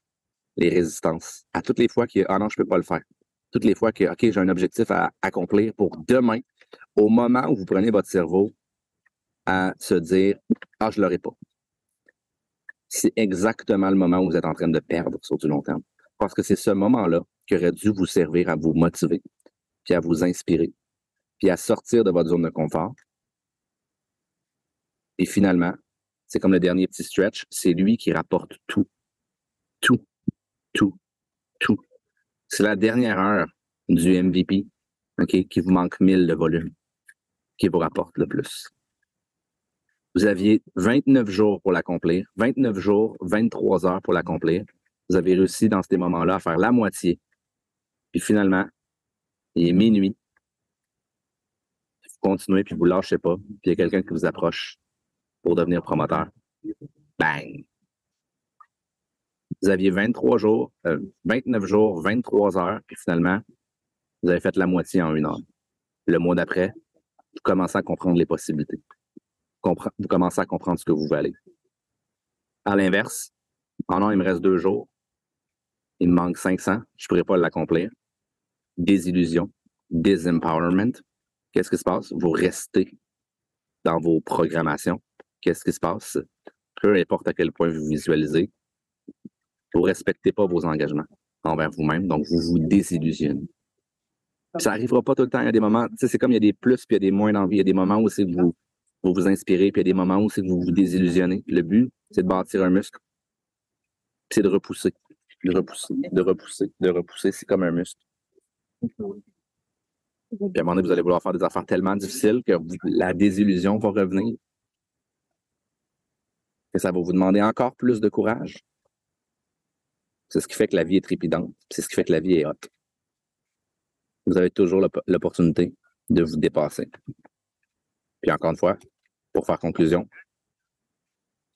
les résistances. À toutes les fois que, ah non, je peux pas le faire. Toutes les fois que, OK, j'ai un objectif à accomplir pour demain, au moment où vous prenez votre cerveau à se dire, ah, je l'aurai pas. C'est exactement le moment où vous êtes en train de perdre sur du long terme. Parce que c'est ce moment-là qui aurait dû vous servir à vous motiver, puis à vous inspirer, puis à sortir de votre zone de confort. Et finalement, c'est comme le dernier petit stretch, c'est lui qui rapporte tout. Tout, tout, tout. C'est la dernière heure du MVP ok, qui vous manque 1000 de volume, qui vous rapporte le plus. Vous aviez 29 jours pour l'accomplir, 29 jours, 23 heures pour l'accomplir. Vous avez réussi dans ces moments-là à faire la moitié. Puis finalement, il est minuit. Vous continuez, puis vous lâchez pas. Puis il y a quelqu'un qui vous approche pour devenir promoteur. Bang! Vous aviez 23 jours, euh, 29 jours, 23 heures, puis finalement, vous avez fait la moitié en une heure. Le mois d'après, vous commencez à comprendre les possibilités. Vous commencez à comprendre ce que vous valez. À l'inverse, en non, il me reste deux jours. Il me manque 500. Je ne pourrais pas l'accomplir. Désillusion, disempowerment. Qu'est-ce qui se passe? Vous restez dans vos programmations. Qu'est-ce qui se passe? Peu importe à quel point vous visualisez, vous ne respectez pas vos engagements envers vous-même, donc vous vous désillusionnez. Ça n'arrivera pas tout le temps. Il y a des moments, c'est comme il y a des plus puis il y a des moins d'envie. Il y a des moments où c'est que vous, vous inspirez, puis il y a des moments où c'est que vous vous désillusionnez. Le but, c'est de bâtir un muscle. C'est de repousser, de repousser, de repousser, de repousser. C'est comme un muscle. Puis à un moment donné, vous allez vouloir faire des affaires tellement difficiles que la désillusion va revenir. Que ça va vous demander encore plus de courage. C'est ce qui fait que la vie est trépidante. C'est ce qui fait que la vie est haute. Vous avez toujours l'op- l'opportunité de vous dépasser. Puis encore une fois, pour faire conclusion,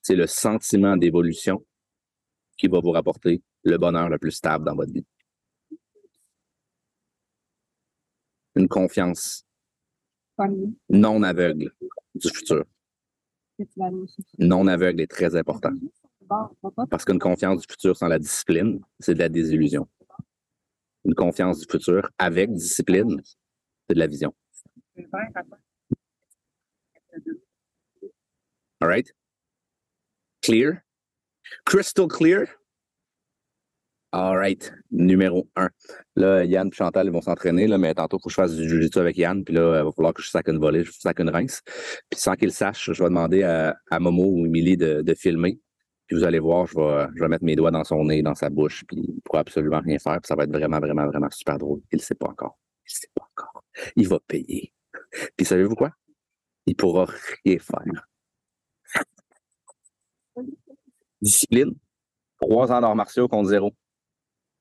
c'est le sentiment d'évolution qui va vous rapporter le bonheur le plus stable dans votre vie. Une confiance non aveugle du futur. que tu vas aller chercher. Non aveugle est très important. Parce qu'une confiance du futur sans la discipline, c'est de la désillusion. Une confiance du futur avec discipline, c'est de la vision. All right? Clear? Crystal clear? All right. Numéro un. Là, Yann et Chantal ils vont s'entraîner, là, mais tantôt, il que je fasse du jiu-jitsu avec Yann, puis là, il va falloir que je sac une volée, je sac une rince. Puis sans qu'ils le sachent, je vais demander à, Momo ou Émilie de, de filmer. Puis vous allez voir, je vais, je vais mettre mes doigts dans son nez, dans sa bouche, puis il ne pourra absolument rien faire. Puis ça va être vraiment, vraiment, vraiment super drôle. Il ne sait pas encore. Il ne sait pas encore. Il va payer. Puis savez-vous quoi? Il pourra rien faire. Discipline. Trois ans d'arts martiaux contre zéro.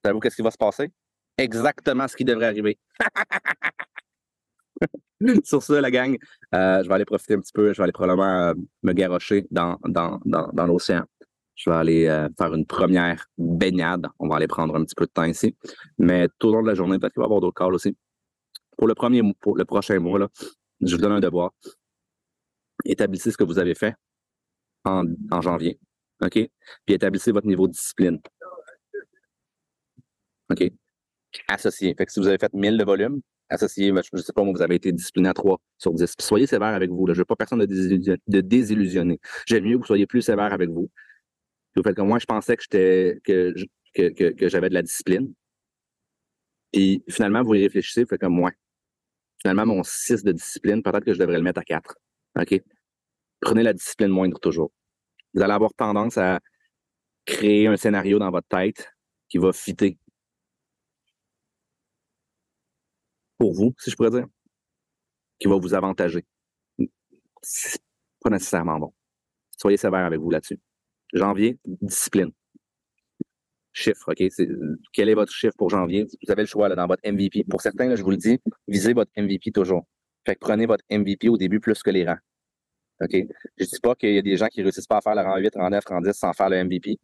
Savez-vous qu'est-ce qui va se passer? Exactement ce qui devrait arriver. Sur ce, la gang, euh, je vais aller profiter un petit peu. Je vais aller probablement euh, me garrocher dans, dans, dans, dans l'océan. Je vais aller euh, faire une première baignade. On va aller prendre un petit peu de temps ici. Mais tout au long de la journée, peut-être qu'il va y avoir d'autres calls aussi. Pour le premier pour le prochain mois, là, je vous donne un devoir. Établissez ce que vous avez fait en, en janvier. OK? Puis établissez votre niveau de discipline. OK? Associé. Fait que si vous avez fait 1000 de volume, associé, ben, je ne sais pas, vous avez été discipliné à 3 sur 10. Puis soyez sévère avec vous. Je ne veux pas personne de, désillusion- désillusionner. J'aime mieux que vous soyez plus sévère avec vous. Puis Vous faites comme moi, je pensais que j'étais que, que, que j'avais de la discipline. Puis finalement, vous y réfléchissez, vous faites comme moi. Finalement, mon 6 de discipline, peut-être que je devrais le mettre à 4. OK? Prenez la discipline moindre toujours. Vous allez avoir tendance à créer un scénario dans votre tête qui va fitter pour vous, si je pourrais dire, qui va vous avantager? C'est pas nécessairement bon. Soyez sévère avec vous là-dessus. Janvier, discipline. Chiffre, OK? C'est- Quel est votre chiffre pour janvier? Vous avez le choix là, dans votre MVP. Pour certains, je vous le dis, visez votre MVP toujours. Fait que prenez votre MVP au début plus que les rangs. OK? Je dis pas qu'il y a des gens qui réussissent pas à faire le rang 8, rang 9, rang 10 sans faire le MVP.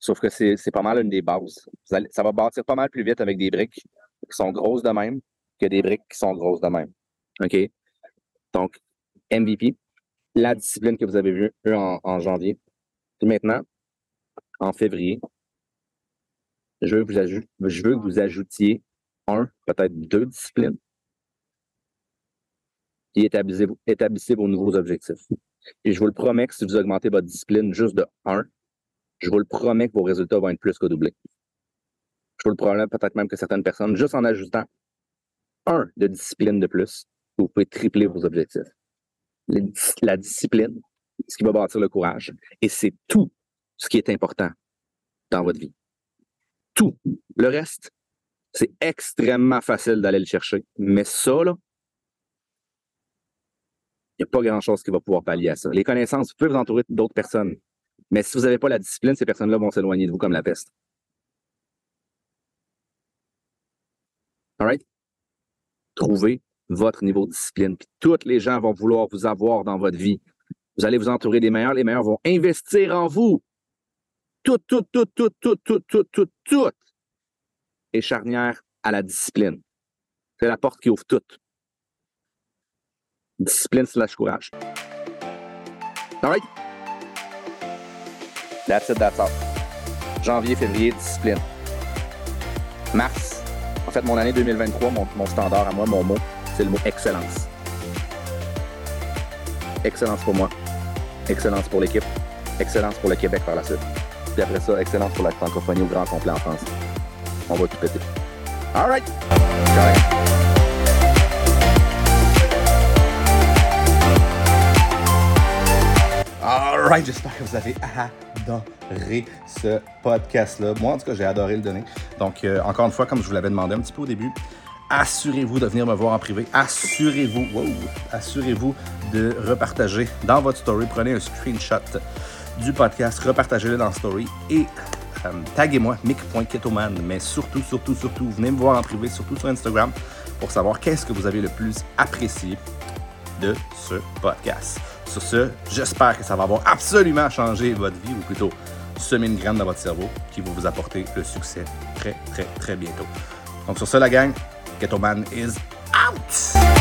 Sauf que c'est c'est pas mal une des bases. Vous allez- ça va bâtir pas mal plus vite avec des briques qui sont grosses de même que des briques qui sont grosses de même. OK? Donc, MVP, la discipline que vous avez vue en, janvier. Puis maintenant, en février, je veux que vous, je veux que vous ajoutiez un, peut-être deux disciplines. Puis établissez, établissez vos nouveaux objectifs. Et je vous le promets que si vous augmentez votre discipline juste de un, je vous le promets que vos résultats vont être plus que doublés. Je vous le promets peut-être même que certaines personnes, juste en ajoutant un de discipline de plus, vous pouvez tripler vos objectifs. La discipline, ce qui va bâtir le courage. Et c'est tout ce qui est important dans votre vie. Tout. Le reste, c'est extrêmement facile d'aller le chercher. Mais ça, là, il n'y a pas grand-chose qui va pouvoir pallier à ça. Les connaissances, vous pouvez vous entourer d'autres personnes. Mais si vous n'avez pas la discipline, ces personnes-là vont s'éloigner de vous comme la peste. All right? Trouvez votre niveau de discipline. Puis tous les gens vont vouloir vous avoir dans votre vie. Vous allez vous entourer des meilleurs. Les meilleurs vont investir en vous. Tout, tout, tout, tout, tout, tout, tout, tout, tout est charnière à la discipline. C'est la porte qui ouvre tout. Discipline slash courage. All right? That's it, that's all. Janvier, février, discipline. Mars, en fait, mon année 2023, mon, standard à moi, mon mot, c'est le mot excellence. Excellence pour moi. Excellence pour l'équipe. Excellence pour le Québec par la suite. Puis après ça, excellence pour la francophonie au grand complet en France. On va tout péter. All right. Ciao. Alright, j'espère que vous avez adoré ce podcast-là. Moi, en tout cas, j'ai adoré le donner. Donc, euh, encore une fois, comme je vous l'avais demandé un petit peu au début, assurez-vous de venir me voir en privé. Assurez-vous, wow, assurez-vous de repartager dans votre story. Prenez un screenshot du podcast, repartagez-le dans story et euh, taguez-moi mick.ketoman. Mais surtout, surtout, surtout, venez me voir en privé, surtout sur Instagram, pour savoir qu'est-ce que vous avez le plus apprécié de ce podcast. Sur ce, j'espère que ça va avoir absolument changé votre vie, ou plutôt semer une graine dans votre cerveau qui va vous apporter le succès très, très, très bientôt. Donc sur ce, la gang, Ghetto Man is out!